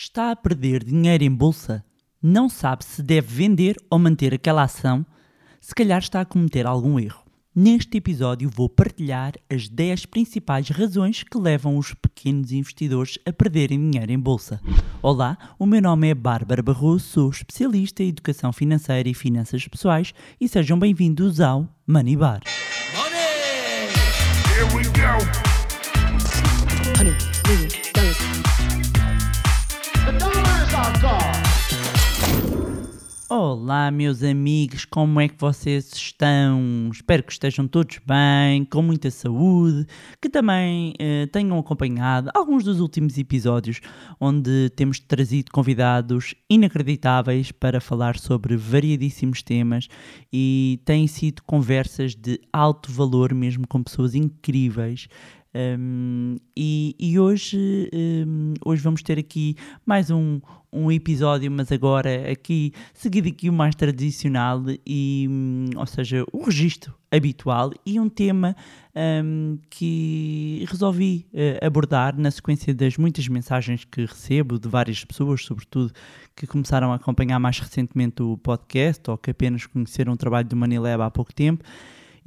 Está a perder dinheiro em bolsa? Não sabe se deve vender ou manter aquela ação? Se calhar está a cometer algum erro. Neste episódio vou partilhar as 10 principais razões que levam os pequenos investidores a perderem dinheiro em bolsa. Olá, o meu nome é Bárbara Barroso, sou especialista em educação financeira e finanças pessoais e sejam bem-vindos ao Money Bar. Money! Here we go! Olá, meus amigos, como é que vocês estão? Espero que estejam todos bem, com muita saúde, que também eh, tenham acompanhado alguns dos últimos episódios onde temos trazido convidados inacreditáveis para falar sobre variadíssimos temas e têm sido conversas de alto valor, mesmo com pessoas incríveis. Um, e, e hoje, um, hoje vamos ter aqui mais um, um episódio, mas agora aqui seguido aqui o mais tradicional e, hum, ou seja, o registro habitual e um tema um, que resolvi uh, abordar na sequência das muitas mensagens que recebo de várias pessoas, sobretudo que começaram a acompanhar mais recentemente o podcast ou que apenas conheceram o trabalho do Manilab há pouco tempo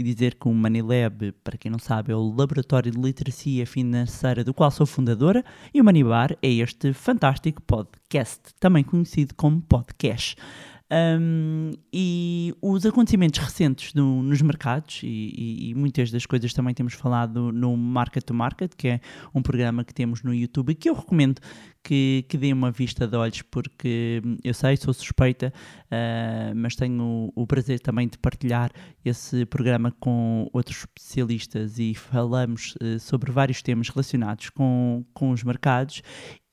e dizer que o Manilab, para quem não sabe, é o Laboratório de Literacia Financeira do qual sou fundadora e o Manibar é este fantástico podcast, também conhecido como podcast. Um, e os acontecimentos recentes no, nos mercados, e, e, e, muitas das coisas também temos falado no Market to Market, que é um programa que temos no YouTube, que eu recomendo que, que dê uma vista de olhos, porque eu sei, sou suspeita, uh, mas tenho o, o prazer também de partilhar esse programa com outros especialistas e falamos uh, sobre vários temas relacionados com, com os mercados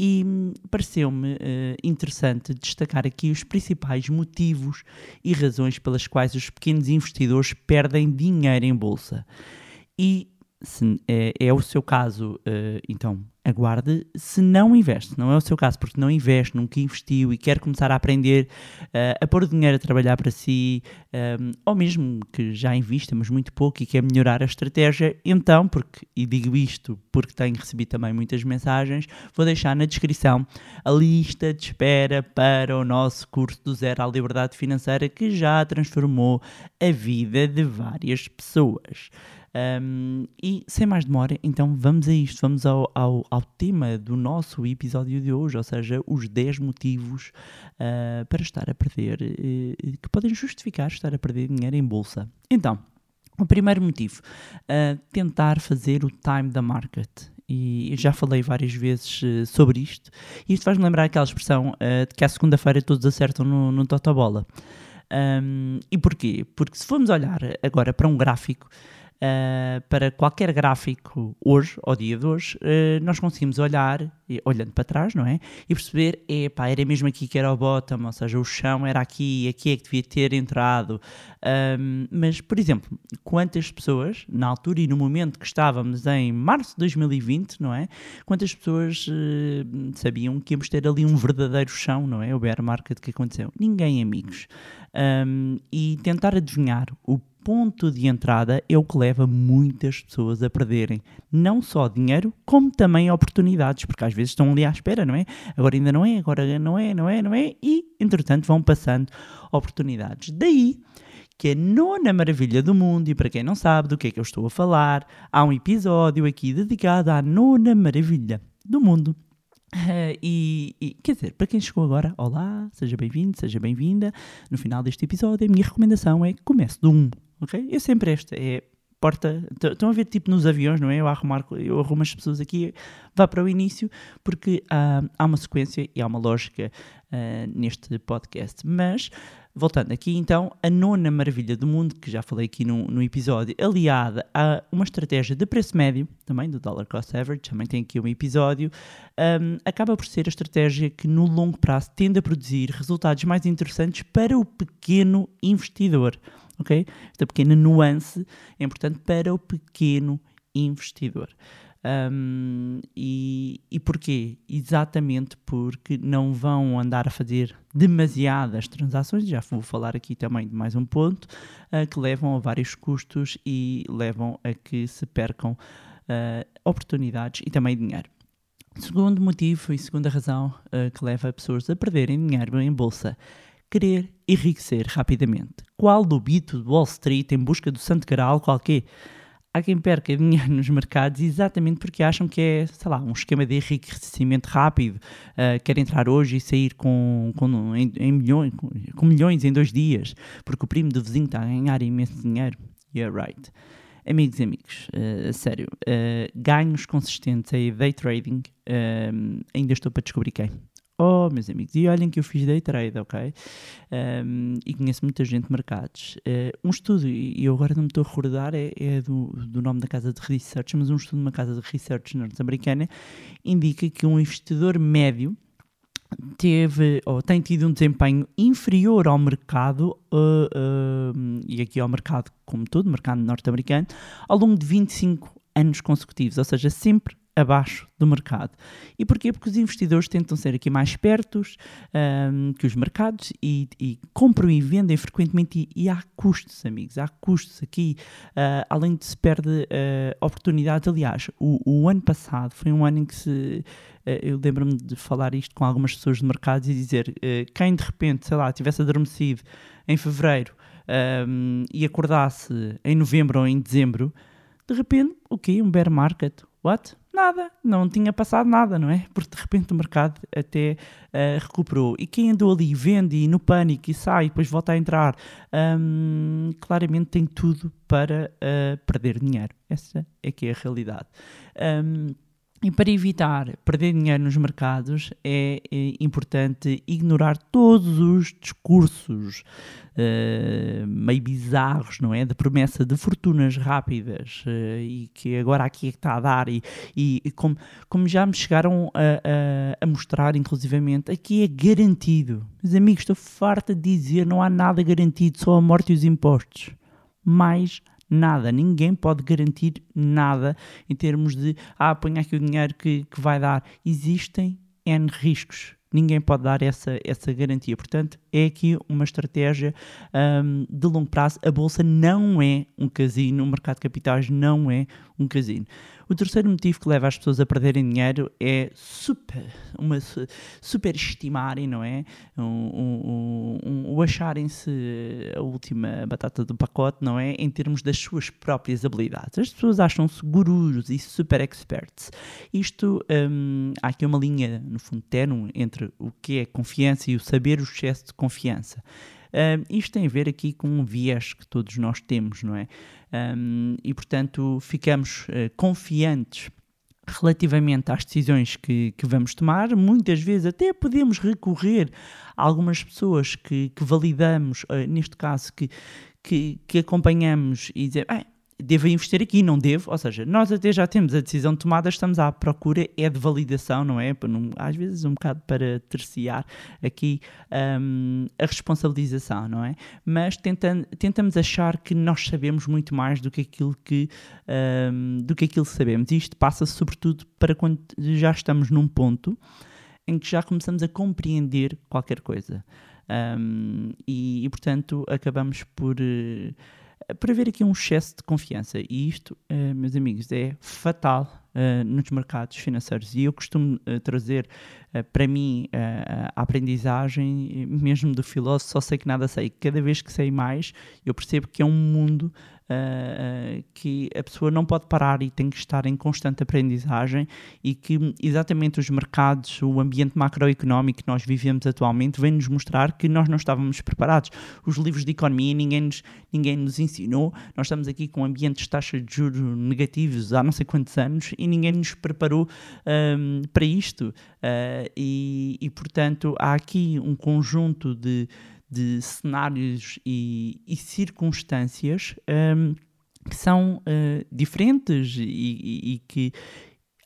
e pareceu-me uh, interessante destacar aqui os principais motivos e razões pelas quais os pequenos investidores perdem dinheiro em bolsa. E se é, é o seu caso, uh, então aguarde. Se não investe, não é o seu caso, porque não investe, nunca investiu e quer começar a aprender uh, a pôr o dinheiro a trabalhar para si, um, ou mesmo que já invista, mas muito pouco e quer melhorar a estratégia, então, porque, e digo isto porque tenho recebido também muitas mensagens, vou deixar na descrição a lista de espera para o nosso curso do Zero à Liberdade Financeira que já transformou a vida de várias pessoas. Um, e sem mais demora, então vamos a isto, vamos ao, ao, ao, tema do nosso episódio de hoje, ou seja, os 10 motivos uh, para estar a perder, uh, que podem justificar estar a perder dinheiro em bolsa. Então, o primeiro motivo, uh, tentar fazer o time da market. E já falei várias vezes sobre isto. E isto faz-me lembrar aquela expressão de que à segunda-feira todos acertam no, no Totobola. Um, e porquê? Porque se formos olhar agora para um gráfico, Uh, para qualquer gráfico hoje, ao dia de hoje, uh, nós conseguimos olhar, olhando para trás, não é? E perceber, epá, era mesmo aqui que era o bottom, ou seja, o chão era aqui, aqui é que devia ter entrado. Um, mas, por exemplo, quantas pessoas, na altura e no momento que estávamos em março de 2020, não é? Quantas pessoas uh, sabiam que íamos ter ali um verdadeiro chão, não é? O bear market que aconteceu? Ninguém, amigos. Um, e tentar adivinhar o ponto de entrada é o que leva muitas pessoas a perderem não só dinheiro, como também oportunidades, porque às vezes estão ali à espera, não é? Agora ainda não é, agora não é, não é, não é, e entretanto vão passando oportunidades. Daí que a nona maravilha do mundo, e para quem não sabe do que é que eu estou a falar, há um episódio aqui dedicado à nona maravilha do mundo. Uh, e, e, quer dizer, para quem chegou agora, olá, seja bem-vindo, seja bem-vinda. No final deste episódio, a minha recomendação é comece do 1, ok? Eu sempre esta é porta. Estão a ver, tipo nos aviões, não é? Eu, arrumar, eu arrumo as pessoas aqui, vá para o início, porque há, uma sequência e há uma lógica uh, neste podcast. Mas Voltando aqui então, a nona maravilha do mundo, que já falei aqui no, no episódio, aliada a uma estratégia de preço médio, também do Dollar Cost Average, também tem aqui um episódio, um, acaba por ser a estratégia que no longo prazo tende a produzir resultados mais interessantes para o pequeno investidor. Ok? Esta pequena nuance é importante para o pequeno investidor. Um, e, e porquê? Exatamente porque não vão andar a fazer demasiadas transações, já vou falar aqui também de mais um ponto, uh, que levam a vários custos e levam a que se percam uh, oportunidades e também dinheiro. Segundo motivo e segunda razão eh, que leva pessoas a perderem dinheiro em bolsa, querer enriquecer rapidamente. Qual lobito de Wall Street em busca do santo graal qualquer? Há quem perca dinheiro nos mercados exatamente porque acham que é, sei lá, um esquema de enriquecimento rápido. Uh, quer entrar hoje e sair com, com, em, em milhões, com, com milhões em dois dias, porque o primo do vizinho está a ganhar imenso dinheiro. Yeah, right. Amigos e amigos, uh, sério, uh, ganhos consistentes em day trading, ainda estou para descobrir quem. Oh, meus amigos, e olhem que eu fiz day trade, ok? Um, e conheço muita gente de mercados. Uh, um estudo, e eu agora não me estou a recordar, é, é do, do, nome da casa de research, mas um estudo de uma casa de research norte-americana indica que um investidor médio teve ou tem tido um desempenho inferior ao mercado, uh, uh, e aqui ao mercado como todo, mercado norte-americano, ao longo de 25 anos consecutivos, ou seja, sempre abaixo do mercado. E porquê? Porque os investidores tentam ser aqui mais espertos um, que os mercados e, e, compram e vendem frequentemente e, e há custos, amigos, há custos aqui, uh, além de se perde uh, oportunidades. Aliás, o, o, ano passado foi um ano em que se... Uh, eu lembro-me de falar isto com algumas pessoas de mercados e dizer, quem de repente, sei lá, tivesse adormecido em fevereiro um, e acordasse em novembro ou em dezembro, de repente, o quê? Um bear market? What? Nada, não tinha passado nada, não é? Porque de repente o mercado até uh, recuperou. E quem andou ali, vende e no pânico e sai e depois volta a entrar, um, claramente tem tudo para uh, perder dinheiro. Essa é que é a realidade. Um, e para evitar perder dinheiro nos mercados é, é importante ignorar todos os discursos uh, meio bizarros, não é? De promessa de fortunas rápidas uh, e que agora aqui é que está a dar e, e como, como já me chegaram a, a, a, mostrar, inclusivamente, aqui é garantido. Meus amigos, estou farta de dizer, não há nada garantido, só a morte e os impostos. Mais nada, ninguém pode garantir nada em termos de ah, põe aqui o dinheiro que, que vai dar. Existem N riscos. Ninguém pode dar essa, essa garantia. Portanto, é aqui uma estratégia um, de longo prazo. A bolsa não é um casino, o mercado de capitais não é um casino. O terceiro motivo que leva as pessoas a perderem dinheiro é super, uma, superestimarem, não é? O um, um, acharem-se a última batata do pacote, não é? Em termos das suas próprias habilidades. As pessoas acham-se gurus e super experts. Isto, hum, há aqui uma linha, no fundo, terno entre o que é confiança e o saber o excesso de confiança. Isto tem a ver aqui com um viés que todos nós temos, não é? Um, e portanto ficamos uh, confiantes relativamente às decisões que, que, vamos tomar, muitas vezes até podemos recorrer a algumas pessoas que, que validamos, uh, neste caso que, que, que, acompanhamos e dizer, ah, devo investir aqui, não devo. Ou seja, nós até já temos a decisão tomada, estamos à procura, é de validação, não é? Às vezes um bocado para terciar aqui um, a responsabilização, não é? Mas tentando, tentamos achar que nós sabemos muito mais do que aquilo que, um, do que aquilo que sabemos. Isto passa sobretudo para quando já estamos num ponto em que já começamos a compreender qualquer coisa. Um, e, e, portanto, acabamos por. Uh, para haver aqui um excesso de confiança. E isto, uh, meus amigos, é fatal uh, nos mercados financeiros. E eu costumo uh, trazer para mim a aprendizagem, mesmo do filósofo, só sei que nada sei. Cada vez que sei mais, eu percebo que é um mundo uh, que a pessoa não pode parar e tem que estar em constante aprendizagem e que exatamente os mercados, o ambiente macroeconómico que nós vivemos atualmente vem nos mostrar que nós não estávamos preparados. Os livros de economia ninguém nos, ninguém nos ensinou, nós estamos aqui com ambientes de taxas de juros negativos há não sei quantos anos e ninguém nos preparou um, para isto. Uh, e, e, portanto, há aqui um conjunto de de cenários e, e circunstâncias um, que são uh, diferentes e, e, e, que,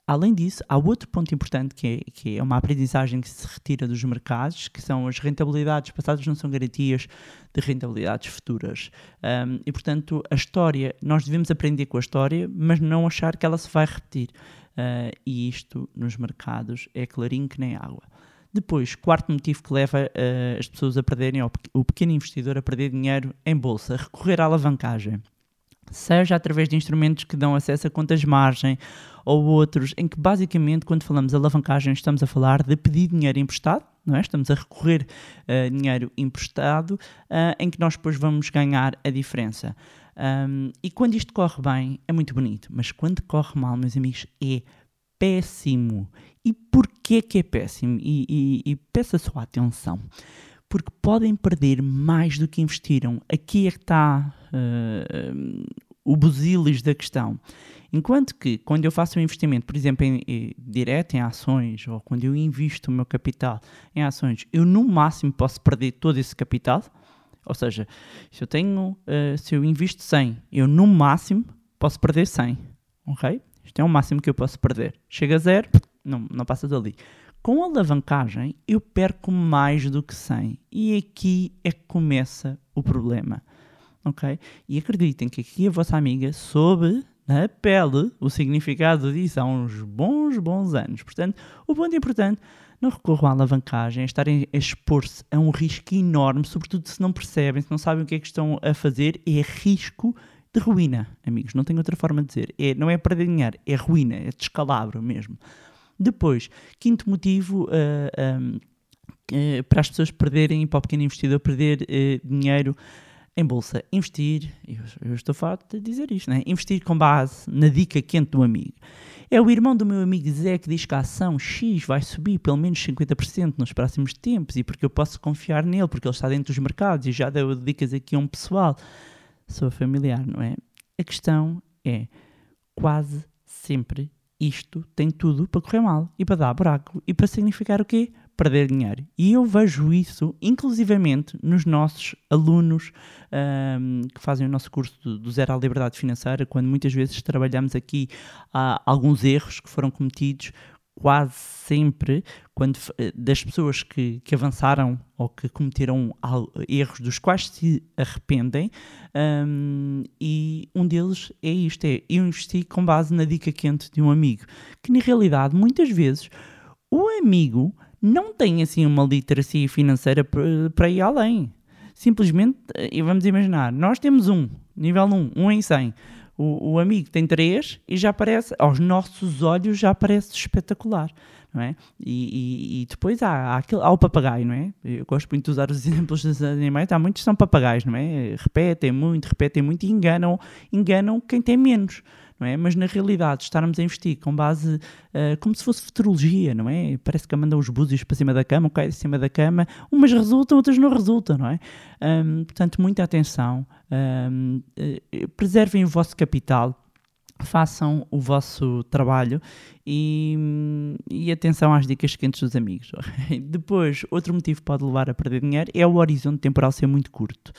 além disso, há outro ponto importante que é, que é uma aprendizagem que se retira dos mercados, que são as rentabilidades passadas não são garantias de rentabilidades futuras. Um, e, portanto, a história, nós devemos aprender com a história, mas não achar que ela se vai repetir. Uh, e isto, nos mercados, é clarinho que nem água. Depois, quarto motivo que leva uh, as pessoas a perderem, o pequeno investidor a perder dinheiro em bolsa, recorrer à alavancagem. Seja através de instrumentos que dão acesso a contas margem ou outros, em que basicamente, quando falamos alavancagem, estamos a falar de pedir dinheiro emprestado, não é? Estamos a recorrer a dinheiro emprestado, ah, em que nós depois vamos ganhar a diferença. Um, e quando isto corre bem, é muito bonito, mas quando corre mal, meus amigos, é péssimo. E porquê que é péssimo? E, e, e peço a sua atenção. Porque podem perder mais do que investiram. Aqui é que está uh, o busilis da questão. Enquanto que, quando eu faço um investimento, por exemplo, em, em, direto em ações, ou quando eu invisto o meu capital em ações, eu no máximo posso perder todo esse capital. Ou seja, se eu tenho, uh, se eu invisto 100, eu no máximo posso perder 100. Ok? Isto é o máximo que eu posso perder. Chega a zero, não, não passa dali. Com alavancagem, eu perco mais do que 100. E aqui é que começa o problema. Ok? E acreditem que aqui a vossa amiga soube na pele o significado disso há uns bons, bons anos. Portanto, o ponto importante, não recorram à alavancagem, a estarem a expor-se a um risco enorme, sobretudo se não percebem, se não sabem o que é que estão a fazer, é risco de ruína, amigos. Não tenho outra forma de dizer. É, não é perder dinheiro, é ruína, é descalabro mesmo. Depois, quinto motivo uh, um, uh, para as pessoas perderem, para o pequeno investidor perder uh, dinheiro em bolsa. Investir, eu estou farto de dizer isto, né? investir com base na dica quente do amigo. É o irmão do meu amigo Zé que diz que a ação X vai subir pelo menos 50% nos próximos tempos e porque eu posso confiar nele, porque ele está dentro dos mercados e já deu dicas aqui a um pessoal. Sou familiar, não é? A questão é quase sempre isto tem tudo para correr mal e para dar buraco e para significar o quê? Perder dinheiro. E eu vejo isso, inclusivamente, nos nossos alunos um, que fazem o nosso curso do, do Zero à Liberdade Financeira, quando muitas vezes trabalhamos aqui há alguns erros que foram cometidos quase sempre quando das pessoas que, que avançaram ou que cometeram erros dos quais se arrependem um, e um deles é isto, é eu investi com base na dica quente de um amigo, que na realidade muitas vezes o amigo não tem assim uma literacia financeira para ir além. Simplesmente, e vamos imaginar, nós temos um, nível 1, 1 em 100 o, o amigo tem três e já parece, aos nossos olhos, já parece espetacular. Não é? E, e, e depois há, há, aquele, há o papagaio, não é? Eu gosto muito de usar os exemplos dos animais. Há muitos que são papagaios, não é? Repetem muito, repetem muito e enganam, enganam quem tem menos é? Mas na realidade, estarmos a investir com base uh, como se fosse futurologia, não é? Parece que mandam os búzios para cima da cama, cai de cima da cama, umas resultam, outras não resultam, não é? Um, portanto, muita atenção, um, eh, preservem o vosso capital, façam o vosso trabalho e, e, atenção às dicas quentes dos amigos. Depois, outro motivo que pode levar a perder dinheiro é o horizonte temporal ser muito curto.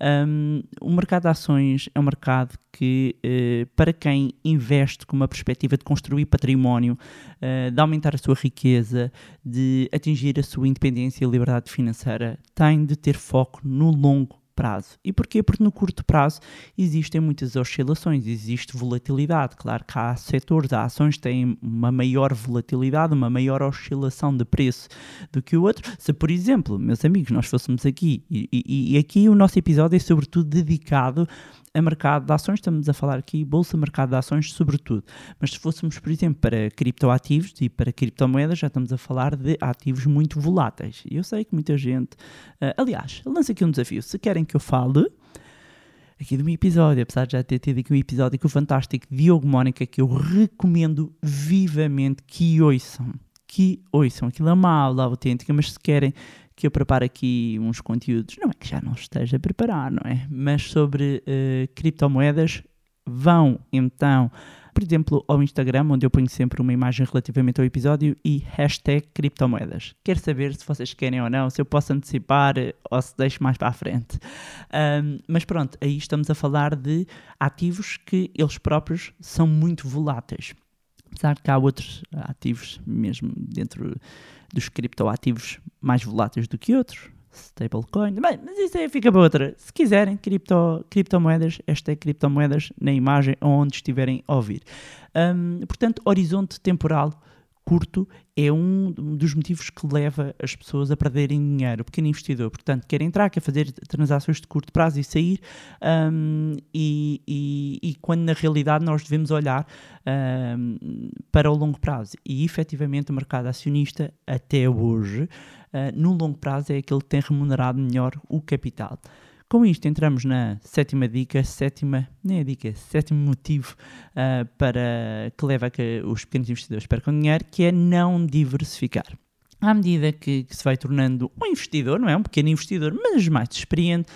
Um, o mercado de ações é um mercado que, uh, para quem investe com uma perspectiva de construir património, uh, de aumentar a sua riqueza, de atingir a sua independência e liberdade financeira, tem de ter foco no longo prazo. E porquê? Porque no curto prazo existem muitas oscilações, existe volatilidade. Claro que há setores, há ações que têm uma maior volatilidade, uma maior oscilação de preço do que o outro. Se, por exemplo, meus amigos, nós fôssemos aqui, e, e, e aqui o nosso episódio é sobretudo dedicado a mercado de ações, estamos a falar aqui bolsa, mercado de ações, sobretudo. Mas se fôssemos, por exemplo, para criptoativos e para criptomoedas, já estamos a falar de ativos muito voláteis. E eu sei que muita gente. Uh, aliás, lanço aqui um desafio. Se querem que eu fale aqui do meu episódio, apesar de já ter tido aqui um episódio com o fantástico Diogo Mónica, que eu recomendo vivamente que ouçam. Que ouçam. Aquilo é uma aula autêntica, mas se querem que eu prepare aqui uns conteúdos, não é que já não esteja a preparar, não é? Mas sobre uh, criptomoedas, vão então, por exemplo, ao Instagram, onde eu ponho sempre uma imagem relativamente ao episódio e hashtag criptomoedas. Quero saber se vocês querem ou não, se eu posso antecipar eh, ou se deixo mais para a frente. Um, mas pronto, aí estamos a falar de ativos que eles próprios são muito voláteis. Apesar que há outros ativos mesmo dentro dos criptoativos mais voláteis do que outros, stablecoin, bem, mas isso aí fica para outra. Se quiserem, cripto, criptomoedas, esta é criptomoedas na imagem onde estiverem a ouvir. Um, portanto, horizonte temporal curto é um dos motivos que leva as pessoas a perderem dinheiro. O pequeno investidor, portanto, quer entrar, quer fazer transações de curto prazo e sair, um, e, e, e, quando na realidade nós devemos olhar um, para o longo prazo. E efetivamente o mercado acionista, até hoje, uh, no longo prazo, é aquele que tem remunerado melhor o capital. Com isto entramos na sétima dica, sétima, nem a dica, sétimo motivo uh, para que leva a que os pequenos investidores percam dinheiro, que é não diversificar. À medida que, que se vai tornando um investidor, não é? Um pequeno investidor, mas mais experiente,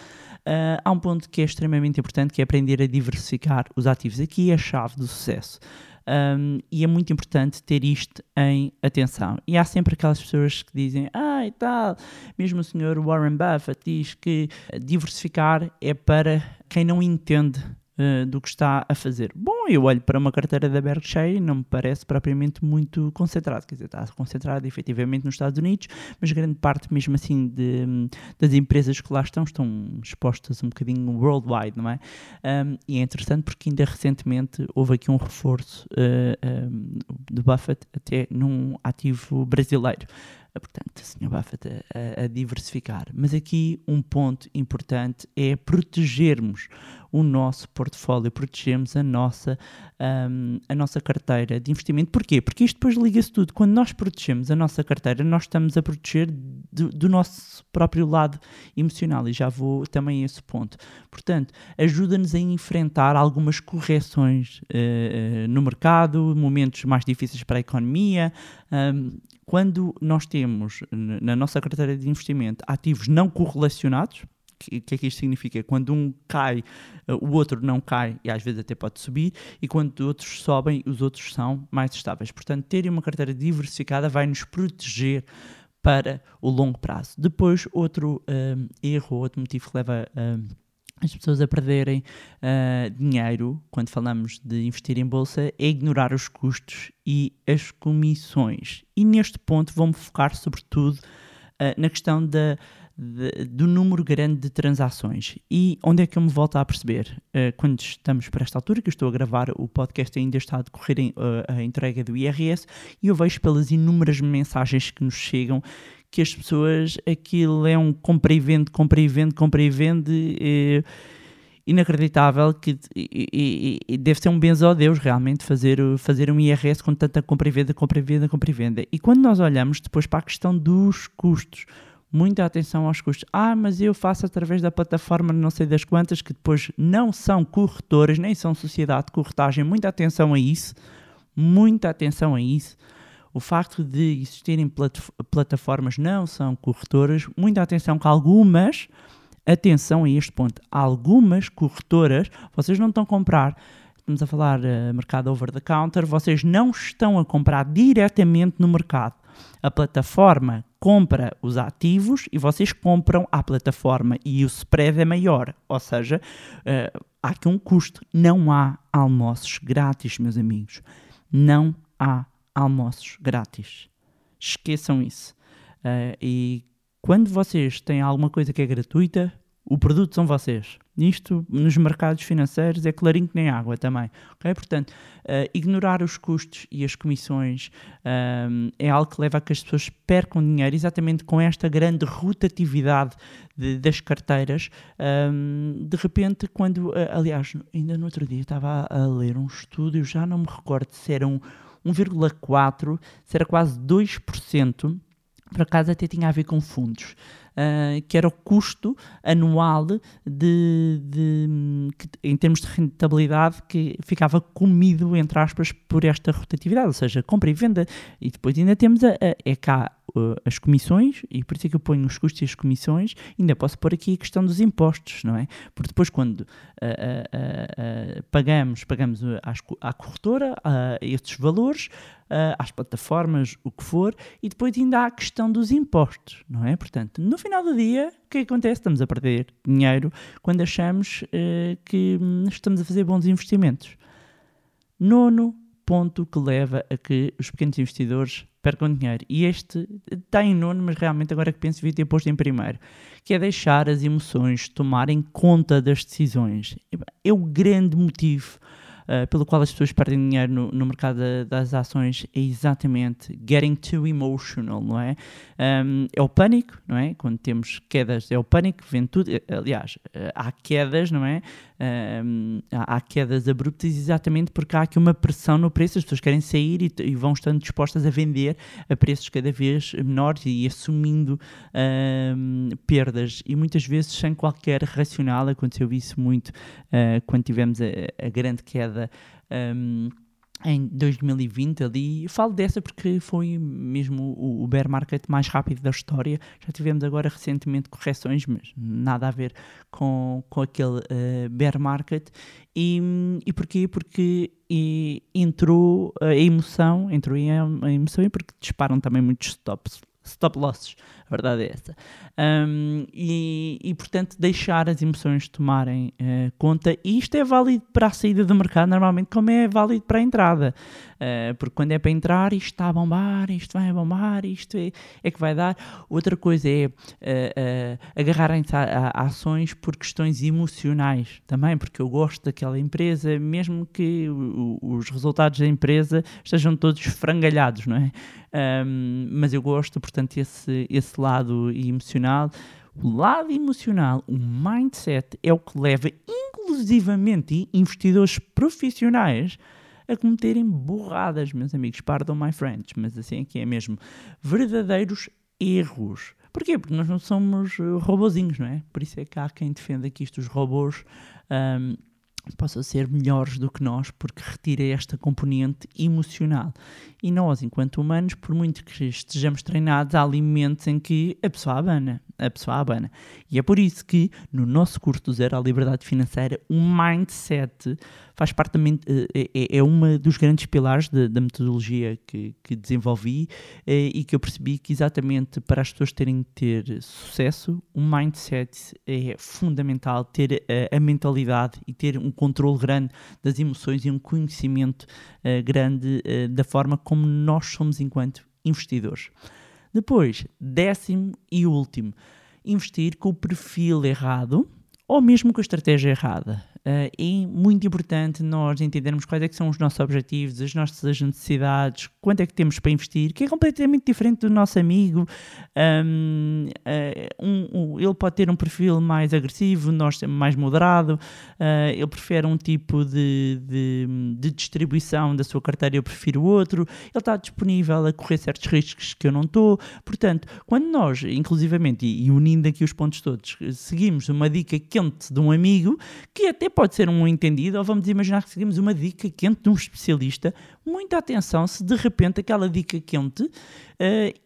uh, há um ponto que é extremamente importante, que é aprender a diversificar os ativos. Aqui é a chave do sucesso. Um, e é muito importante ter isto em atenção. E há sempre aquelas pessoas que dizem, ah, e tal, mesmo o senhor Warren Buffett diz que diversificar é para quem não entende uh, do que está a fazer. Bom, eu olho para uma carteira da Berkshire e não me parece propriamente muito concentrado. Quer dizer, está concentrado efetivamente nos Estados Unidos, mas grande parte mesmo assim de, das empresas que lá estão estão expostas um bocadinho worldwide, não é? Um, e é interessante porque ainda recentemente houve aqui um reforço uh, um, do Buffett até num ativo brasileiro portanto, o Sr. Buffett a, a, diversificar. Mas aqui um ponto importante é protegermos o nosso portfólio, protegermos a nossa, um, a nossa carteira de investimento. Porquê? Porque isto depois liga-se tudo. Quando nós protegemos a nossa carteira, nós estamos a proteger do, do nosso próprio lado emocional. E já vou também a esse ponto. Portanto, ajuda-nos a enfrentar algumas correções uh, no mercado, momentos mais difíceis para a economia. Um, quando nós temos na nossa carteira de investimento ativos não correlacionados, o que é que isto significa? Quando um cai, eh, o outro não cai e às vezes até pode subir, e quando outros sobem, os outros são mais estáveis. Portanto, ter uma carteira diversificada vai nos proteger para o longo prazo. Depois, outro um, eh, erro, outro motivo que leva. Um, as pessoas a perderem uh, dinheiro quando falamos de investir em bolsa é ignorar os custos e as comissões. E neste ponto vou-me focar sobretudo uh, na questão da, de, do número grande de transações. E onde é que eu me volto a perceber? Uh, quando estamos para esta altura, que eu estou a gravar, o podcast ainda está a decorrer em, a entrega do IRS, e eu vejo pelas inúmeras mensagens que nos chegam que as pessoas, aquilo é um compra e vende, compra e vende, compra e vende. É inacreditável que e, e, deve ser um benzo a Deus realmente fazer, fazer um IRS com tanta compra e venda, compra e venda, compra e venda. E quando nós olhamos depois para a questão dos custos, muita atenção aos custos. Ah, mas eu faço através da plataforma não sei das quantas, que depois não são corretoras, nem são sociedade de corretagem. Muita atenção a isso. Muita atenção a isso o facto de existirem plataformas não são corretoras, muita atenção que algumas, atenção a este ponto, algumas corretoras, vocês não estão a comprar, estamos a falar uh, mercado over the counter, vocês não estão a comprar diretamente no mercado. A plataforma compra os ativos e vocês compram a plataforma e o spread é maior, ou seja, uh, há aqui um custo. Não há almoços grátis, meus amigos. Não há almoços grátis. Esqueçam isso. Uh, e quando vocês têm alguma coisa que é gratuita, o produto são vocês. Isto nos mercados financeiros é clarinho que nem água também. Okay? Portanto, uh, ignorar os custos e as comissões um, é algo que leva a que as pessoas percam dinheiro exatamente com esta grande rotatividade de, das carteiras. Um, de repente, quando. Uh, aliás, ainda no outro dia estava a, a ler um estudo, eu já não me recordo se era um 1,4%, será quase 2%, por acaso até tinha a ver com fundos. Uh, que era o custo anual de, de que, em termos de rentabilidade que ficava comido, entre aspas, por esta rotatividade, ou seja, compra e venda. E depois ainda temos a, a é cá uh, as comissões, e por isso é que eu ponho os custos e as comissões, ainda posso pôr aqui a questão dos impostos, não é? Porque depois quando uh, uh, pagamos, pagamos às, à corretora estes valores, às plataformas, o que for, e depois ainda há a questão dos impostos, não é? Portanto, no final do dia, o que acontece? Estamos a perder dinheiro quando achamos que hum, estamos a fazer bons investimentos. Nono ponto que leva a que os pequenos investidores percam dinheiro. E este está em nono, mas realmente agora que penso devia ter posto em primeiro, que é deixar as emoções tomarem conta das decisões. É o grande motivo uh, pelo qual as pessoas perdem dinheiro no, no mercado da- das ações é exatamente getting too emotional, não é? Um, é o pânico, não é? Quando temos quedas, é o pânico, vem tudo. eh, Aliás, eh, há quedas, não é? Um, há, quedas abruptas exatamente porque há aqui uma pressão no preço, as pessoas querem sair e, e vão estando dispostas a vender a preços cada vez menores e assumindo um, perdas e muitas vezes sem qualquer racional. Aconteceu isso muito uh, quando tivemos a, a grande queda. um, em 2020 ali, falo dessa porque foi mesmo o, bear market mais rápido da história. Já tivemos agora recentemente correções, mas nada a ver com, com aquele eh, bear market. E, e porquê? Porque e, entrou a emoção, entrou a emoção e porque disparam também muitos stops, stop losses, a verdade é essa. Um, e, e, portanto, deixar as emoções tomarem eh, conta. E isto é válido para a saída do mercado, normalmente, como é válido para a entrada. Eh, porque quando é para entrar, isto está a bombar, isto vai a bombar, isto é, é que vai dar. Outra coisa é eh, eh, agarrarem-se a, a- ações por questões emocionais também, porque eu gosto daquela empresa, mesmo que o- os resultados da empresa estejam todos frangalhados, não é? Um, mas eu gosto, portanto, esse, esse lado emocional. O lado emocional, o mindset, é o que leva, inclusivamente, investidores profissionais a cometerem borradas, meus amigos. Pardon my French, mas assim é que é mesmo. Verdadeiros erros. Porquê? Porque nós não somos uh, robozinhos, não é? Por isso é que há quem defenda que isto, os robôs um, possam ser melhores do que nós, porque retira esta componente emocional. E nós, enquanto humanos, por muito que estejamos treinados, há alimentos em que a pessoa abana. A pessoa abana. E é por isso que no nosso curso do Zero à Liberdade Financeira, o mindset faz parte também, eh, é, é uma dos grandes pilares da, da metodologia que, que desenvolvi eh, e que eu percebi que exatamente para as pessoas terem que ter sucesso, o mindset é fundamental, ter eh, a mentalidade e ter um controle grande das emoções e um conhecimento eh, grande eh, da forma como nós somos enquanto investidores. Depois, décimo e último, investir com o perfil errado ou mesmo com a estratégia errada. É muito importante nós entendermos quais é são os nossos objetivos, as nossas necessidades, quanto é que temos para investir, que é completamente diferente do nosso amigo. Uh, um, um, ele pode ter um perfil mais agressivo, nós mais moderado, uh, ele prefere um tipo de, de, de, distribuição da sua carteira, eu prefiro outro, ele está disponível a correr certos riscos que eu não estou. Portanto, quando nós, inclusivamente, e, e unindo aqui os pontos todos, seguimos uma dica quente de um amigo, que até pode ser um entendido, ou vamos imaginar que seguimos uma dica quente de um especialista, muita atenção se de repente aquela dica quente uh,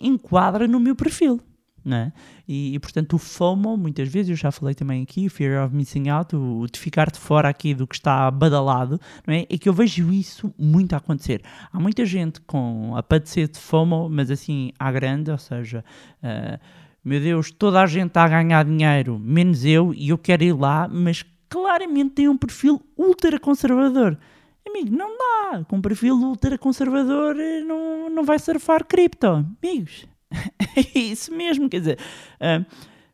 enquadra no meu perfil. É? E, e, portanto o FOMO, muitas vezes, eu já falei também aqui, o Fear of Missing Out, o, o de ficar de fora aqui do que está badalado, não é? é que eu vejo isso muito a acontecer. Há muita gente com a padecer de FOMO, mas assim à grande, ou seja, uh, meu Deus, toda a gente está a ganhar dinheiro, menos eu, e eu quero ir lá, mas claramente tem um perfil ultra conservador. Amigo, não dá. Com um perfil ultra conservador não, não vai surfar cripto. Amigos, é isso mesmo. Quer dizer, uh,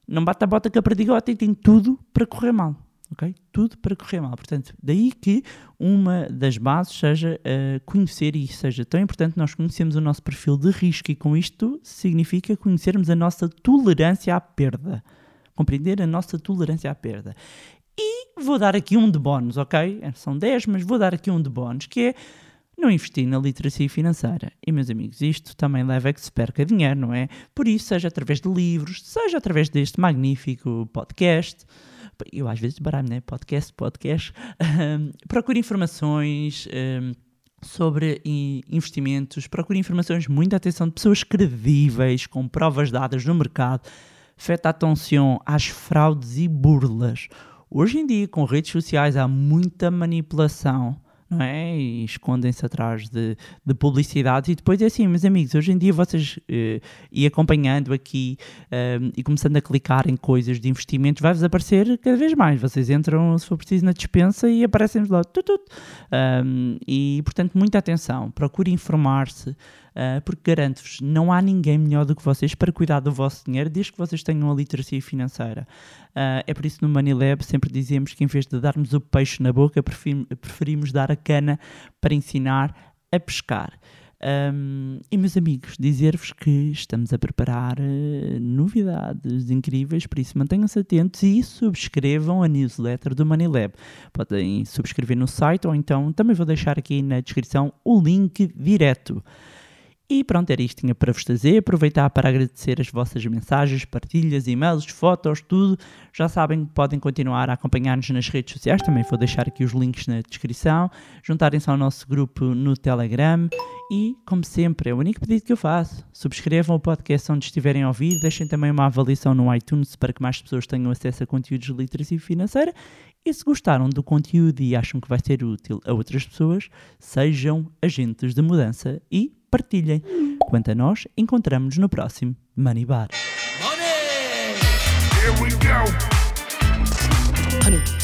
não bate a bota com a perdigota e tem tudo para correr mal. Ok? Tudo para correr mal. Portanto, daí que uma das bases seja uh, conhecer e seja tão importante nós conhecermos o nosso perfil de risco e com isto significa conhecermos a nossa tolerância à perda. Compreender a nossa tolerância à perda. E vou dar aqui um de bónus, ok? São 10, mas vou dar aqui um de bónus, que é não investir na literacia financeira. E, meus amigos, isto também leva a que se perca dinheiro, não é? Por isso, seja através de livros, seja através deste magnífico podcast, eu às vezes baralho, né? Podcast, podcast, um, procure informações... Um, sobre investimentos, procure informações, muita atenção de pessoas credíveis, com provas dadas no mercado, feta atenção às fraudes e burlas. Hoje em dia, com redes sociais, há muita manipulação, não é? E escondem-se atrás de, de publicidades. E depois é assim, meus amigos, hoje em dia vocês uh, e acompanhando aqui uh, e começando a clicar em coisas de investimentos, vai-vos aparecer cada vez mais. Vocês entram, se for preciso, na dispensa e aparecem-vos lá. Tut, tut. Um, e, portanto, muita atenção. Procure informar-se. Uh, porque garanto-vos, não há ninguém melhor do que vocês para cuidar do vosso dinheiro, desde que vocês tenham a literacia financeira. Uh, é por isso no Money Lab sempre dizemos que em vez de darmos o peixe na boca, preferimos, dar a cana para ensinar a pescar. Um, e meus amigos, dizer-vos que estamos a preparar uh, novidades incríveis, por isso mantenham-se atentos e subscrevam a newsletter do Money Lab. Podem subscrever no site ou então também vou deixar aqui na descrição o link direto. E pronto, era isto que tinha para vos trazer. Aproveitar para agradecer as vossas mensagens, partilhas, e-mails, fotos, tudo. Já sabem que podem continuar a acompanhar-nos nas redes sociais. Também vou deixar aqui os links na descrição. Juntarem-se ao nosso grupo no Telegram. E, como sempre, é o único pedido que eu faço. Subscrevam o podcast onde estiverem a ouvir. Deixem também uma avaliação no iTunes para que mais pessoas tenham acesso a conteúdos de literacia financeira. E se gostaram do conteúdo e acham que vai ser útil a outras pessoas, sejam agentes de mudança e partilhem. Quanto a nós, encontramos-nos no próximo Money Bar. Money! Here we go. Honey.